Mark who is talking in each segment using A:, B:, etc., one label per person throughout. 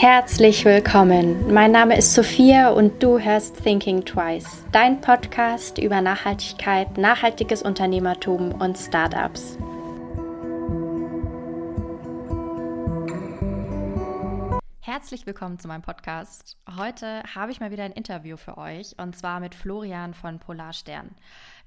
A: Herzlich willkommen. Mein Name ist Sophia und du hörst Thinking Twice, dein Podcast über Nachhaltigkeit, nachhaltiges Unternehmertum und Startups. Herzlich willkommen zu meinem Podcast. Heute habe ich mal wieder ein Interview für euch und zwar mit Florian von Polarstern.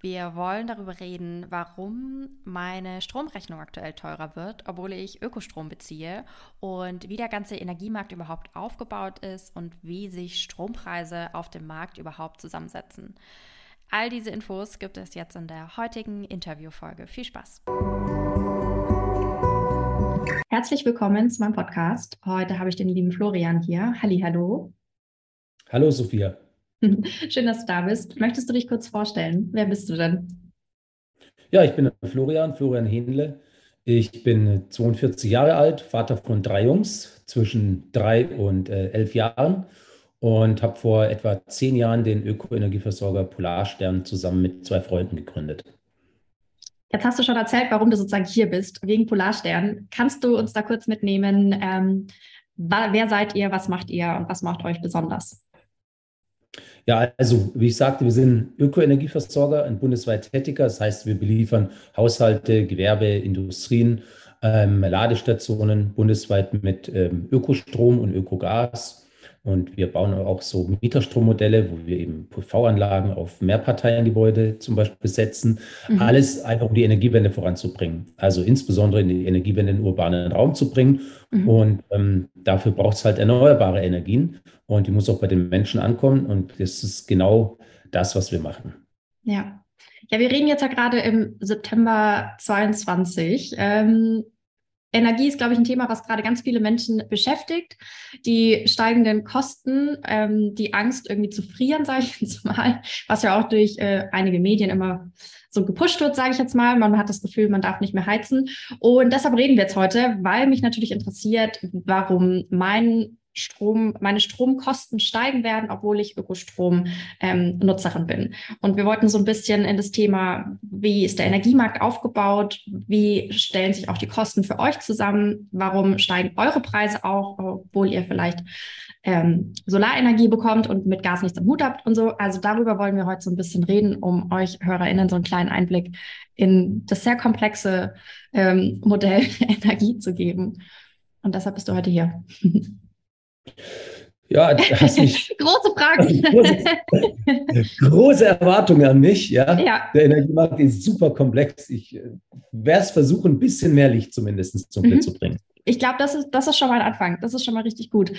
A: Wir wollen darüber reden, warum meine Stromrechnung aktuell teurer wird, obwohl ich Ökostrom beziehe und wie der ganze Energiemarkt überhaupt aufgebaut ist und wie sich Strompreise auf dem Markt überhaupt zusammensetzen. All diese Infos gibt es jetzt in der heutigen Interviewfolge. Viel Spaß! Herzlich willkommen zu meinem Podcast. Heute habe ich den lieben Florian hier. Halli, hallo.
B: Hallo Sophia.
A: Schön, dass du da bist. Möchtest du dich kurz vorstellen? Wer bist du denn?
B: Ja, ich bin Florian, Florian Hähnle. Ich bin 42 Jahre alt, Vater von drei Jungs zwischen drei und äh, elf Jahren und habe vor etwa zehn Jahren den Ökoenergieversorger Polarstern zusammen mit zwei Freunden gegründet.
A: Jetzt hast du schon erzählt, warum du sozusagen hier bist, wegen Polarstern. Kannst du uns da kurz mitnehmen? Ähm, wer seid ihr, was macht ihr und was macht euch besonders?
B: Ja, also wie ich sagte, wir sind Ökoenergieversorger, ein bundesweit tätiger. Das heißt, wir beliefern Haushalte, Gewerbe, Industrien, ähm, Ladestationen bundesweit mit ähm, Ökostrom und Ökogas und wir bauen auch so Mieterstrommodelle, wo wir eben PV-Anlagen auf Mehrparteiengebäude zum Beispiel setzen. Mhm. Alles einfach, um die Energiewende voranzubringen. Also insbesondere in die Energiewende in den urbanen Raum zu bringen. Mhm. Und ähm, dafür braucht es halt erneuerbare Energien. Und die muss auch bei den Menschen ankommen. Und das ist genau das, was wir machen.
A: Ja. Ja, wir reden jetzt ja gerade im September 22. Ähm, Energie ist, glaube ich, ein Thema, was gerade ganz viele Menschen beschäftigt. Die steigenden Kosten, ähm, die Angst, irgendwie zu frieren, sage ich jetzt mal, was ja auch durch äh, einige Medien immer so gepusht wird, sage ich jetzt mal. Man hat das Gefühl, man darf nicht mehr heizen. Und deshalb reden wir jetzt heute, weil mich natürlich interessiert, warum mein Strom, meine Stromkosten steigen werden, obwohl ich Ökostrom-Nutzerin ähm, bin. Und wir wollten so ein bisschen in das Thema, wie ist der Energiemarkt aufgebaut? Wie stellen sich auch die Kosten für euch zusammen? Warum steigen eure Preise auch, obwohl ihr vielleicht ähm, Solarenergie bekommt und mit Gas nichts am Hut habt und so? Also darüber wollen wir heute so ein bisschen reden, um euch HörerInnen so einen kleinen Einblick in das sehr komplexe ähm, Modell Energie zu geben. Und deshalb bist du heute hier.
B: Ja, hast mich.
A: große Fragen.
B: Große, große, Erwartungen an mich. Ja? ja. Der Energiemarkt ist super komplex. Ich äh, werde es versuchen, ein bisschen mehr Licht zumindest zum mhm. zu bringen.
A: Ich glaube, das ist, das ist schon mal ein Anfang. Das ist schon mal richtig gut.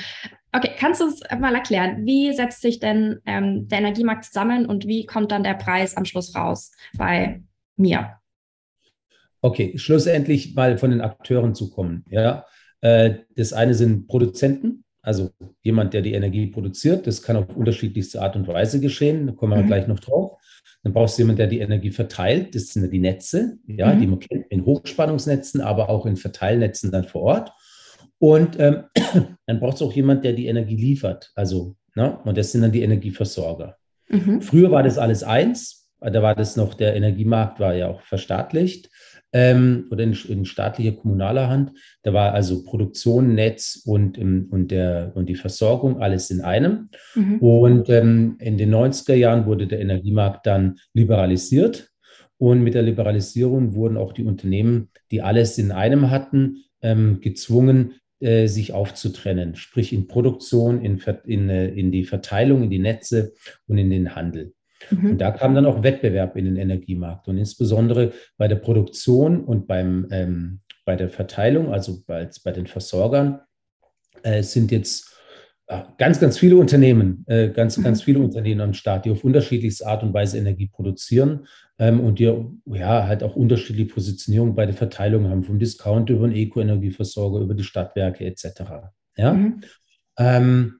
A: Okay, kannst du es mal erklären? Wie setzt sich denn ähm, der Energiemarkt zusammen und wie kommt dann der Preis am Schluss raus bei mir?
B: Okay, schlussendlich mal von den Akteuren zu kommen. Ja? Äh, das eine sind Produzenten, also jemand, der die Energie produziert. Das kann auf unterschiedlichste Art und Weise geschehen. Da kommen wir mhm. gleich noch drauf. Dann brauchst du jemanden, der die Energie verteilt. Das sind die Netze, ja, mhm. die man kennt in Hochspannungsnetzen, aber auch in Verteilnetzen dann vor Ort. Und ähm, dann braucht es auch jemand, der die Energie liefert. Also, ne? und das sind dann die Energieversorger. Mhm. Früher war das alles eins. Da war das noch, der Energiemarkt war ja auch verstaatlicht ähm, oder in, in, staatlicher, kommunaler Hand. Da war also Produktion, Netz und, und, der, und die Versorgung alles in einem. Mhm. Und ähm, in den 90er Jahren wurde der Energiemarkt dann liberalisiert. Und mit der Liberalisierung wurden auch die Unternehmen, die alles in einem hatten, ähm, gezwungen, äh, sich aufzutrennen, sprich in Produktion, in, in, äh, in die Verteilung, in die Netze und in den Handel. Mhm. Und da kam dann auch Wettbewerb in den Energiemarkt. Und insbesondere bei der Produktion und beim, ähm, bei der Verteilung, also bei, bei den Versorgern, äh, sind jetzt äh, ganz, ganz viele Unternehmen, äh, ganz, mhm. ganz viele Unternehmen am Start, die auf unterschiedlichste Art und Weise Energie produzieren ähm, und die ja halt auch unterschiedliche Positionierung bei der Verteilung haben, vom Discount über den Eco-Energieversorger, über die Stadtwerke etc. Ja. Mhm. Ähm,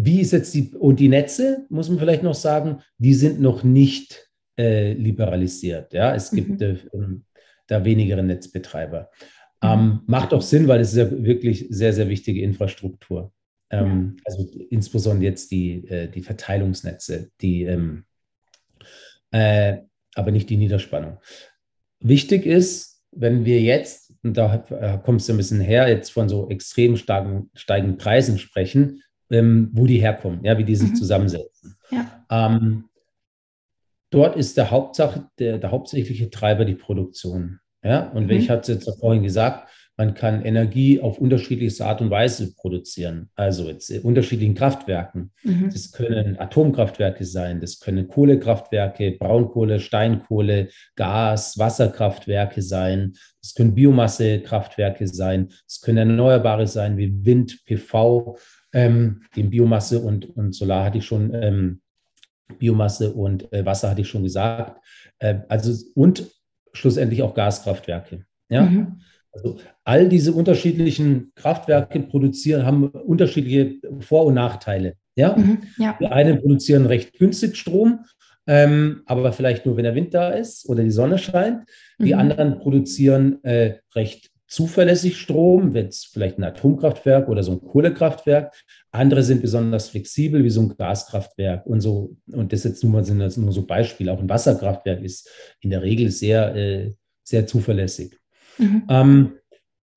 B: wie ist jetzt die, und die Netze, muss man vielleicht noch sagen, die sind noch nicht äh, liberalisiert. Ja, es gibt mhm. äh, da wenigere Netzbetreiber. Mhm. Ähm, macht auch Sinn, weil es ist ja wirklich sehr, sehr wichtige Infrastruktur. Ähm, ja. Also insbesondere jetzt die, äh, die Verteilungsnetze, die, ähm, äh, aber nicht die Niederspannung. Wichtig ist, wenn wir jetzt und da äh, kommst du ein bisschen her, jetzt von so extrem starken, steigenden Preisen sprechen, ähm, wo die herkommen, ja, wie die sich mhm. zusammensetzen. Ja. Ähm, dort ist der, Hauptsache, der, der hauptsächliche Treiber die Produktion. Ja? Und mhm. ich hatte es jetzt vorhin gesagt, man kann Energie auf unterschiedlichste Art und Weise produzieren. Also jetzt in unterschiedlichen Kraftwerken. Mhm. Das können Atomkraftwerke sein, das können Kohlekraftwerke, Braunkohle, Steinkohle, Gas, Wasserkraftwerke sein. Das können Biomassekraftwerke sein. Es können Erneuerbare sein wie Wind, PV. Ähm, den Biomasse und, und Solar hatte ich schon, ähm, Biomasse und äh, Wasser hatte ich schon gesagt. Äh, also und schlussendlich auch Gaskraftwerke. Ja. Mhm. Also all diese unterschiedlichen Kraftwerke produzieren, haben unterschiedliche Vor- und Nachteile. Ja? Mhm, ja. Die einen produzieren recht günstig Strom, ähm, aber vielleicht nur, wenn der Wind da ist oder die Sonne scheint. Die mhm. anderen produzieren äh, recht zuverlässig Strom, wenn es vielleicht ein Atomkraftwerk oder so ein Kohlekraftwerk. Andere sind besonders flexibel, wie so ein Gaskraftwerk und so. Und das jetzt nur, sind das nur so Beispiele. Auch ein Wasserkraftwerk ist in der Regel sehr, äh, sehr zuverlässig. Mhm. Ähm,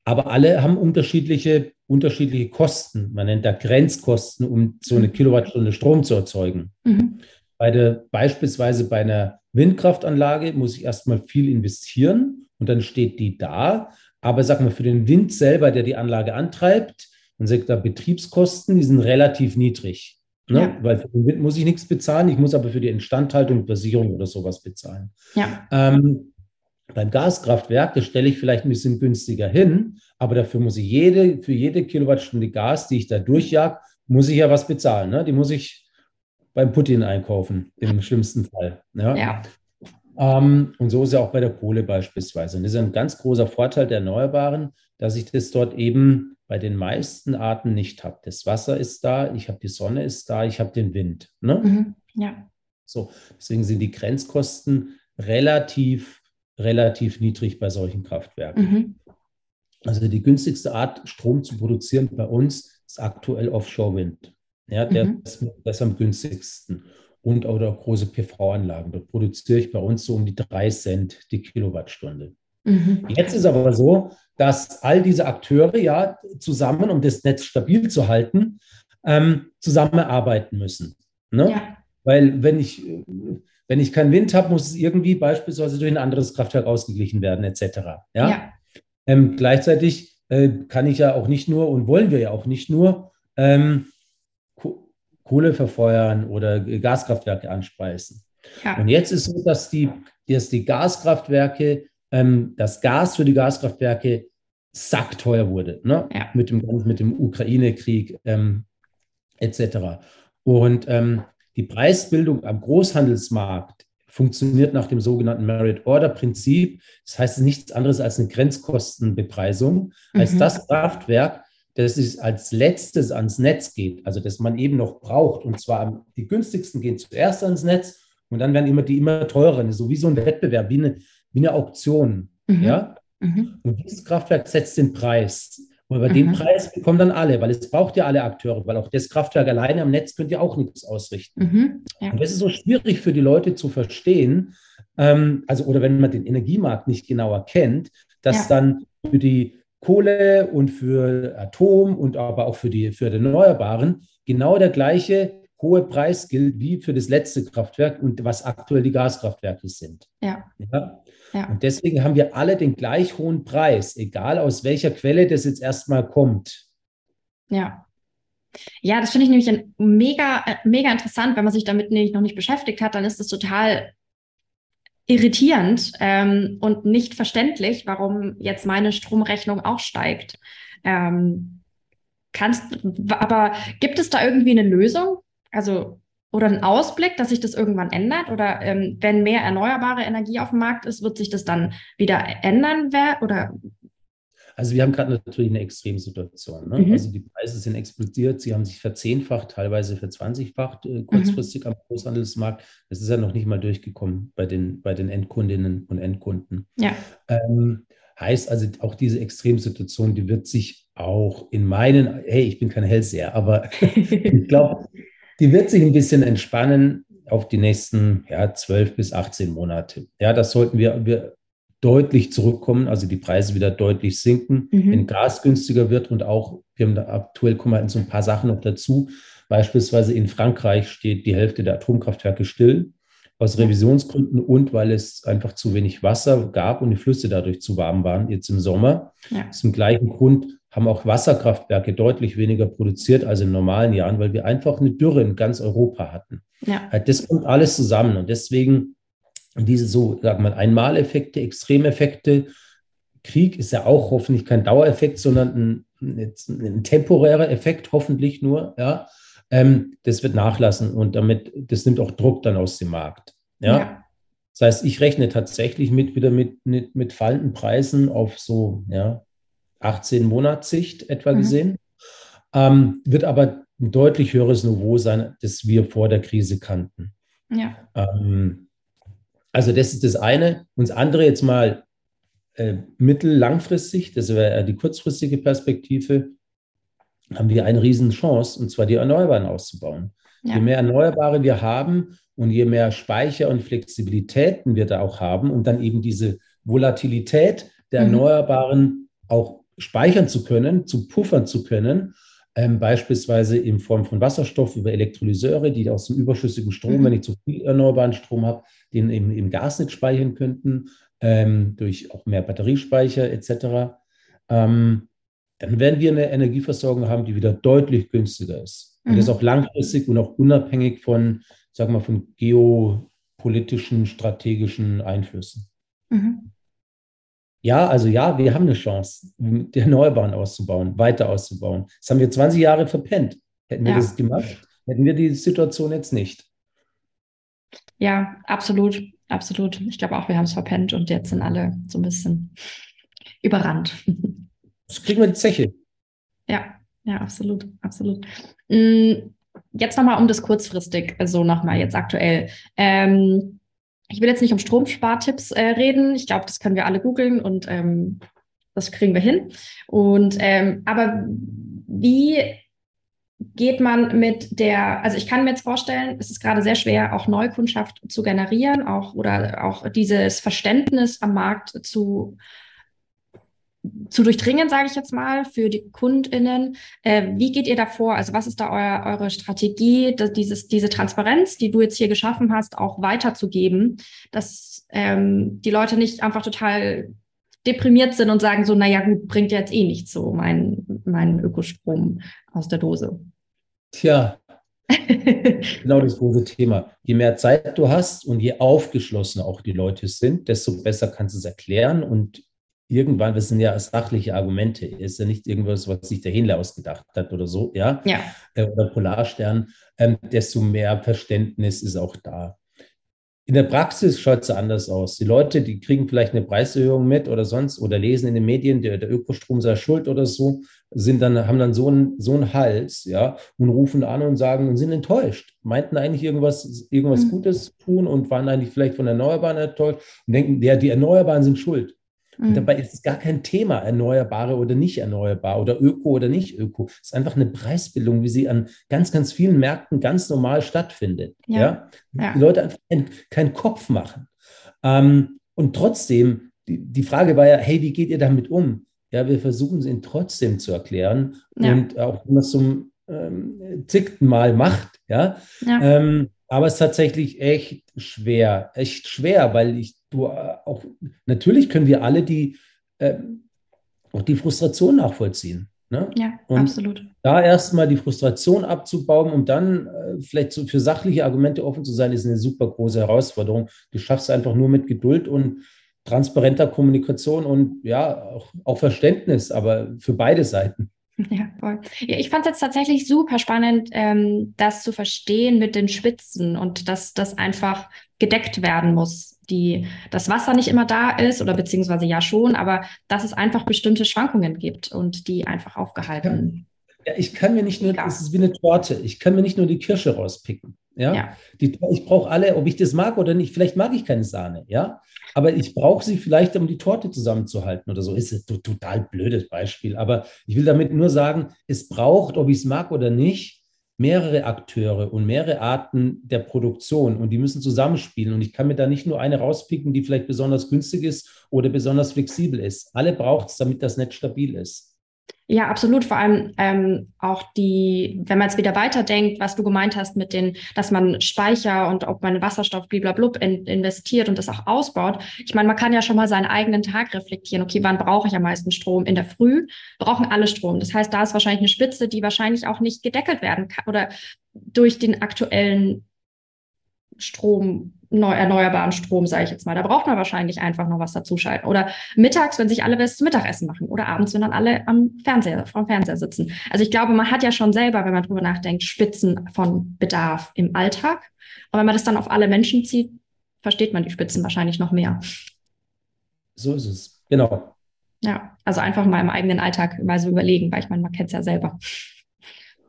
B: aber alle haben unterschiedliche, unterschiedliche Kosten. Man nennt da Grenzkosten, um so eine mhm. Kilowattstunde Strom zu erzeugen. Mhm. Bei der, beispielsweise bei einer Windkraftanlage muss ich erstmal viel investieren und dann steht die da. Aber sag mal, für den Wind selber, der die Anlage antreibt, man sagt da Betriebskosten, die sind relativ niedrig. Ne? Ja. Weil für den Wind muss ich nichts bezahlen, ich muss aber für die Instandhaltung, Versicherung oder sowas bezahlen. Ja. Ähm, beim Gaskraftwerk, das stelle ich vielleicht ein bisschen günstiger hin, aber dafür muss ich jede, für jede Kilowattstunde Gas, die ich da durchjag, muss ich ja was bezahlen. Ne? Die muss ich beim Putin einkaufen, im schlimmsten Fall. Ja. ja. Ähm, und so ist ja auch bei der Kohle beispielsweise. Und das ist ein ganz großer Vorteil der Erneuerbaren, dass ich das dort eben bei den meisten Arten nicht habe. Das Wasser ist da, ich habe die Sonne ist da, ich habe den Wind. Ne? Mhm. Ja. So, deswegen sind die Grenzkosten relativ relativ niedrig bei solchen Kraftwerken. Mhm. Also die günstigste Art, Strom zu produzieren bei uns, ist aktuell Offshore-Wind. Ja, der mhm. ist, ist, am günstigsten. Und oder große PV-Anlagen. Da produziere ich bei uns so um die drei Cent die Kilowattstunde. Mhm. Jetzt ist aber so, dass all diese Akteure ja zusammen, um das Netz stabil zu halten, ähm, zusammenarbeiten müssen. Ne? Ja. Weil wenn ich, wenn ich keinen Wind habe, muss es irgendwie beispielsweise durch ein anderes Kraftwerk ausgeglichen werden, etc. Ja. ja. Ähm, gleichzeitig äh, kann ich ja auch nicht nur und wollen wir ja auch nicht nur ähm, Kohle verfeuern oder Gaskraftwerke anspeisen. Ja. Und jetzt ist es so, dass die, dass die Gaskraftwerke, ähm, das Gas für die Gaskraftwerke sackteuer wurde, ne? Ja. mit, dem, mit dem Ukraine-Krieg ähm, etc. Und ähm, die Preisbildung am Großhandelsmarkt funktioniert nach dem sogenannten Merit-Order-Prinzip. Das heißt, es ist nichts anderes als eine Grenzkostenbepreisung. Mhm. Als das Kraftwerk, das ist als letztes ans Netz geht, also das man eben noch braucht, und zwar die günstigsten gehen zuerst ans Netz und dann werden immer die immer teureren, so wie so ein Wettbewerb, wie eine, wie eine Auktion. Mhm. Ja? Mhm. Und dieses Kraftwerk setzt den Preis. Und bei mhm. dem Preis bekommen dann alle, weil es braucht ja alle Akteure, weil auch das Kraftwerk alleine am Netz könnte ja auch nichts ausrichten. Mhm. Ja. Und das ist so schwierig für die Leute zu verstehen, ähm, also oder wenn man den Energiemarkt nicht genauer kennt, dass ja. dann für die Kohle und für Atom und aber auch für die, für die Erneuerbaren genau der gleiche hohe Preis gilt wie für das letzte Kraftwerk und was aktuell die Gaskraftwerke sind. Ja. ja? Ja. Und deswegen haben wir alle den gleich hohen Preis, egal aus welcher Quelle das jetzt erstmal kommt.
A: Ja. Ja, das finde ich nämlich mega, mega interessant, wenn man sich damit nämlich noch nicht beschäftigt hat, dann ist es total irritierend ähm, und nicht verständlich, warum jetzt meine Stromrechnung auch steigt. Ähm, kannst, aber gibt es da irgendwie eine Lösung? Also oder ein Ausblick, dass sich das irgendwann ändert? Oder ähm, wenn mehr erneuerbare Energie auf dem Markt ist, wird sich das dann wieder ändern? Oder
B: also wir haben gerade natürlich eine Extremsituation. Ne? Mhm. Also die Preise sind explodiert, sie haben sich verzehnfacht, teilweise verzwanzigfacht äh, kurzfristig mhm. am Großhandelsmarkt. Das ist ja noch nicht mal durchgekommen bei den, bei den Endkundinnen und Endkunden. Ja. Ähm, heißt also, auch diese Extremsituation, die wird sich auch in meinen, hey, ich bin kein Hellseher, aber ich glaube, die wird sich ein bisschen entspannen auf die nächsten ja, 12 bis 18 Monate. Ja, das sollten wir, wir deutlich zurückkommen, also die Preise wieder deutlich sinken, mhm. wenn Gas günstiger wird und auch, wir haben da aktuell kommen halt so ein paar Sachen noch dazu. Beispielsweise in Frankreich steht die Hälfte der Atomkraftwerke still aus Revisionsgründen und weil es einfach zu wenig Wasser gab und die Flüsse dadurch zu warm waren, jetzt im Sommer. Ja. Aus dem gleichen Grund haben auch Wasserkraftwerke deutlich weniger produziert als in normalen Jahren, weil wir einfach eine Dürre in ganz Europa hatten. Ja. Halt, das kommt alles zusammen und deswegen diese so, sag mal, Einmaleffekte, Extremeffekte. Krieg ist ja auch hoffentlich kein Dauereffekt, sondern ein, ein temporärer Effekt, hoffentlich nur, ja. Ähm, das wird nachlassen und damit, das nimmt auch Druck dann aus dem Markt. Ja. ja. Das heißt, ich rechne tatsächlich mit wieder mit, mit, mit fallenden Preisen auf so ja, 18 Monatssicht etwa mhm. gesehen. Ähm, wird aber ein deutlich höheres Niveau sein, das wir vor der Krise kannten. Ja. Ähm, also das ist das eine. Und das andere jetzt mal äh, mittel-langfristig, das wäre die kurzfristige Perspektive, haben wir eine Riesenchance, und zwar die Erneuerbaren auszubauen. Ja. Je mehr Erneuerbare wir haben und je mehr Speicher und Flexibilitäten wir da auch haben und dann eben diese Volatilität der mhm. Erneuerbaren auch speichern zu können, zu puffern zu können, ähm, beispielsweise in Form von Wasserstoff über Elektrolyseure, die aus dem überschüssigen Strom, mhm. wenn ich zu viel erneuerbaren Strom habe, den im, im Gasnetz speichern könnten, ähm, durch auch mehr Batteriespeicher etc. Ähm, dann werden wir eine Energieversorgung haben, die wieder deutlich günstiger ist. Mhm. Und das auch langfristig und auch unabhängig von, sagen wir, von geopolitischen, strategischen Einflüssen. Mhm. Ja, also ja, wir haben eine Chance, die Erneuerbaren auszubauen, weiter auszubauen. Das haben wir 20 Jahre verpennt. Hätten wir ja. das gemacht, hätten wir die Situation jetzt nicht.
A: Ja, absolut, absolut. Ich glaube auch, wir haben es verpennt und jetzt sind alle so ein bisschen überrannt.
B: Das kriegen wir die Zeche.
A: Ja, ja, absolut, absolut. Mm, jetzt nochmal um das kurzfristig, also nochmal jetzt aktuell. Ähm, ich will jetzt nicht um Stromspartipps äh, reden. Ich glaube, das können wir alle googeln und ähm, das kriegen wir hin. Und ähm, aber wie geht man mit der, also ich kann mir jetzt vorstellen, es ist gerade sehr schwer, auch Neukundschaft zu generieren, auch oder auch dieses Verständnis am Markt zu zu durchdringen, sage ich jetzt mal, für die KundInnen. Äh, wie geht ihr da vor? Also was ist da euer, eure Strategie, dieses, diese Transparenz, die du jetzt hier geschaffen hast, auch weiterzugeben, dass ähm, die Leute nicht einfach total deprimiert sind und sagen so, naja gut, bringt jetzt eh nichts so, mein, mein Ökostrom aus der Dose.
B: Tja, genau das große Thema. Je mehr Zeit du hast und je aufgeschlossener auch die Leute sind, desto besser kannst du es erklären und irgendwann, das sind ja sachliche Argumente, ist ja nicht irgendwas, was sich der Händler ausgedacht hat oder so, ja, ja. Äh, oder Polarstern, ähm, desto mehr Verständnis ist auch da. In der Praxis schaut es anders aus. Die Leute, die kriegen vielleicht eine Preiserhöhung mit oder sonst oder lesen in den Medien, der, der Ökostrom sei schuld oder so, sind dann, haben dann so einen, so einen Hals, ja, und rufen an und sagen und sind enttäuscht. Meinten eigentlich irgendwas, irgendwas mhm. Gutes tun und waren eigentlich vielleicht von Erneuerbaren enttäuscht und denken, ja, die Erneuerbaren sind schuld. Mhm. dabei ist es gar kein Thema, erneuerbare oder nicht erneuerbar oder öko oder nicht öko. Es ist einfach eine Preisbildung, wie sie an ganz, ganz vielen Märkten ganz normal stattfindet. Ja. ja? Die Leute einfach keinen kein Kopf machen. Ähm, und trotzdem, die, die Frage war ja, hey, wie geht ihr damit um? Ja, wir versuchen es ihnen trotzdem zu erklären ja. und auch wenn man es zum ähm, zickten Mal macht, ja. ja. Ähm, aber es ist tatsächlich echt schwer, echt schwer, weil ich du äh, auch, natürlich können wir alle die, äh, auch die Frustration nachvollziehen. Ne?
A: Ja, und absolut.
B: Da erstmal die Frustration abzubauen, um dann äh, vielleicht so für sachliche Argumente offen zu sein, ist eine super große Herausforderung. Du schaffst einfach nur mit Geduld und transparenter Kommunikation und ja, auch, auch Verständnis, aber für beide Seiten.
A: Ja, voll. Ja, ich fand es jetzt tatsächlich super spannend, ähm, das zu verstehen mit den Spitzen und dass das einfach gedeckt werden muss. Die, das Wasser nicht immer da ist oder beziehungsweise ja schon, aber dass es einfach bestimmte Schwankungen gibt und die einfach aufgehalten.
B: Ja, ich kann mir nicht nur, es ist wie eine Torte, ich kann mir nicht nur die Kirsche rauspicken. Ja, ja. Die, ich brauche alle, ob ich das mag oder nicht. Vielleicht mag ich keine Sahne, ja, aber ich brauche sie vielleicht, um die Torte zusammenzuhalten oder so. Ist ein total blödes Beispiel, aber ich will damit nur sagen, es braucht, ob ich es mag oder nicht, mehrere Akteure und mehrere Arten der Produktion und die müssen zusammenspielen. Und ich kann mir da nicht nur eine rauspicken, die vielleicht besonders günstig ist oder besonders flexibel ist. Alle braucht es, damit das Netz stabil ist.
A: Ja, absolut. Vor allem ähm, auch die, wenn man es wieder weiterdenkt, was du gemeint hast mit den, dass man Speicher und ob man Wasserstoff bliblablub in, investiert und das auch ausbaut. Ich meine, man kann ja schon mal seinen eigenen Tag reflektieren. Okay, wann brauche ich am meisten Strom? In der Früh brauchen alle Strom. Das heißt, da ist wahrscheinlich eine Spitze, die wahrscheinlich auch nicht gedeckelt werden kann oder durch den aktuellen Strom neu, erneuerbaren Strom, sage ich jetzt mal. Da braucht man wahrscheinlich einfach noch was dazuschalten. Oder mittags, wenn sich alle was zum Mittagessen machen. Oder abends, wenn dann alle am Fernseher, vom Fernseher sitzen. Also ich glaube, man hat ja schon selber, wenn man drüber nachdenkt, Spitzen von Bedarf im Alltag. Und wenn man das dann auf alle Menschen zieht, versteht man die Spitzen wahrscheinlich noch mehr.
B: So ist es. Genau.
A: Ja, also einfach mal im eigenen Alltag mal so überlegen, weil ich meine, man kennt es ja selber.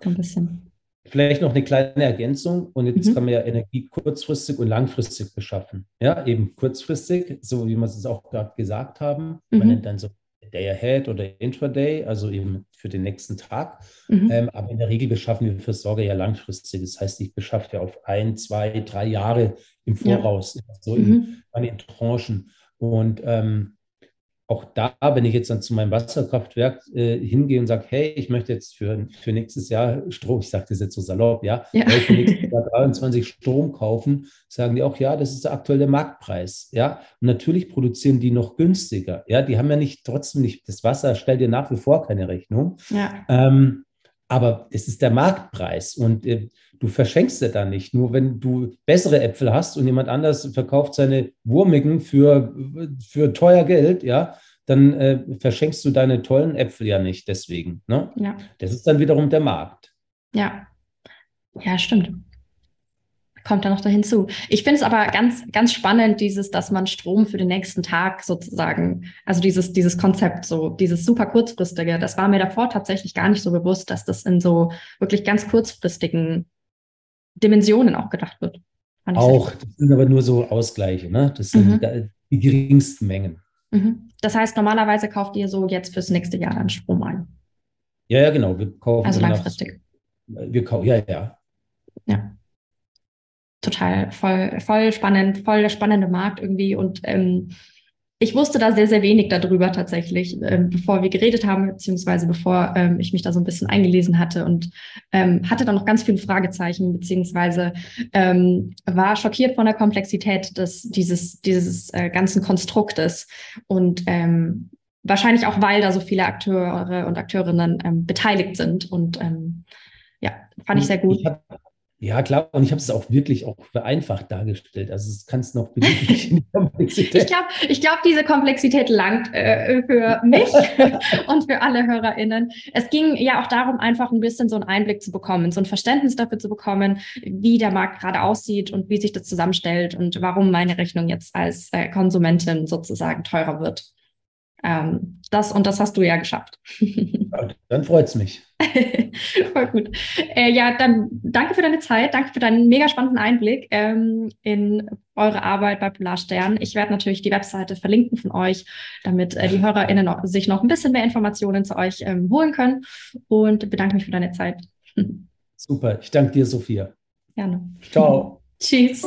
A: So ein bisschen.
B: Vielleicht noch eine kleine Ergänzung. Und jetzt mhm. kann man ja Energie kurzfristig und langfristig beschaffen. Ja, eben kurzfristig, so wie wir es auch gerade gesagt haben. Mhm. Man nennt dann so Day Ahead oder Intraday, also eben für den nächsten Tag. Mhm. Ähm, aber in der Regel beschaffen wir für Sorge ja langfristig. Das heißt, ich beschaffe ja auf ein, zwei, drei Jahre im Voraus, ja. so in, mhm. in Tranchen. Und ähm, auch da, wenn ich jetzt dann zu meinem Wasserkraftwerk äh, hingehe und sage, hey, ich möchte jetzt für, für nächstes Jahr Strom, ich sage das jetzt so salopp, ja, ja. für nächstes Jahr 23 Strom kaufen, sagen die auch, ja, das ist der aktuelle Marktpreis, ja. Und natürlich produzieren die noch günstiger, ja, die haben ja nicht, trotzdem nicht, das Wasser stellt dir nach wie vor keine Rechnung. Ja. Ähm, aber es ist der Marktpreis und äh, du verschenkst ja dann nicht. Nur wenn du bessere Äpfel hast und jemand anders verkauft seine Wurmigen für, für teuer Geld, ja, dann äh, verschenkst du deine tollen Äpfel ja nicht deswegen. Ne? Ja. Das ist dann wiederum der Markt.
A: Ja. Ja, stimmt kommt da noch da hinzu. Ich finde es aber ganz, ganz spannend, dieses, dass man Strom für den nächsten Tag sozusagen, also dieses, dieses Konzept, so dieses super kurzfristige, das war mir davor tatsächlich gar nicht so bewusst, dass das in so wirklich ganz kurzfristigen Dimensionen auch gedacht wird.
B: Auch, das sind aber nur so Ausgleiche, ne? Das sind mhm. die geringsten Mengen.
A: Mhm. Das heißt, normalerweise kauft ihr so jetzt fürs nächste Jahr dann Strom ein.
B: Ja, ja, genau. Wir kaufen
A: also langfristig.
B: Nach, wir kaufen, ja, ja.
A: Ja total voll, voll spannend, voll der spannende Markt irgendwie. Und ähm, ich wusste da sehr, sehr wenig darüber tatsächlich, ähm, bevor wir geredet haben, beziehungsweise bevor ähm, ich mich da so ein bisschen eingelesen hatte und ähm, hatte da noch ganz viele Fragezeichen, beziehungsweise ähm, war schockiert von der Komplexität des, dieses, dieses äh, ganzen Konstruktes und ähm, wahrscheinlich auch, weil da so viele Akteure und Akteurinnen ähm, beteiligt sind und ja, fand ich sehr gut. Ich
B: ja, klar, und ich habe es auch wirklich auch vereinfacht dargestellt. Also es kann es noch beliebig in die
A: Komplexität. Ich glaube, ich glaub, diese Komplexität langt äh, für mich und für alle HörerInnen. Es ging ja auch darum, einfach ein bisschen so einen Einblick zu bekommen, so ein Verständnis dafür zu bekommen, wie der Markt gerade aussieht und wie sich das zusammenstellt und warum meine Rechnung jetzt als äh, Konsumentin sozusagen teurer wird. Ähm, das und das hast du ja geschafft.
B: Dann freut es mich.
A: Voll gut. Äh, ja, dann danke für deine Zeit, danke für deinen mega spannenden Einblick ähm, in eure Arbeit bei Polarstern. Ich werde natürlich die Webseite verlinken von euch, damit äh, die HörerInnen noch, sich noch ein bisschen mehr Informationen zu euch ähm, holen können und bedanke mich für deine Zeit.
B: Super, ich danke dir, Sophia.
A: Gerne.
B: Ciao.
A: Tschüss.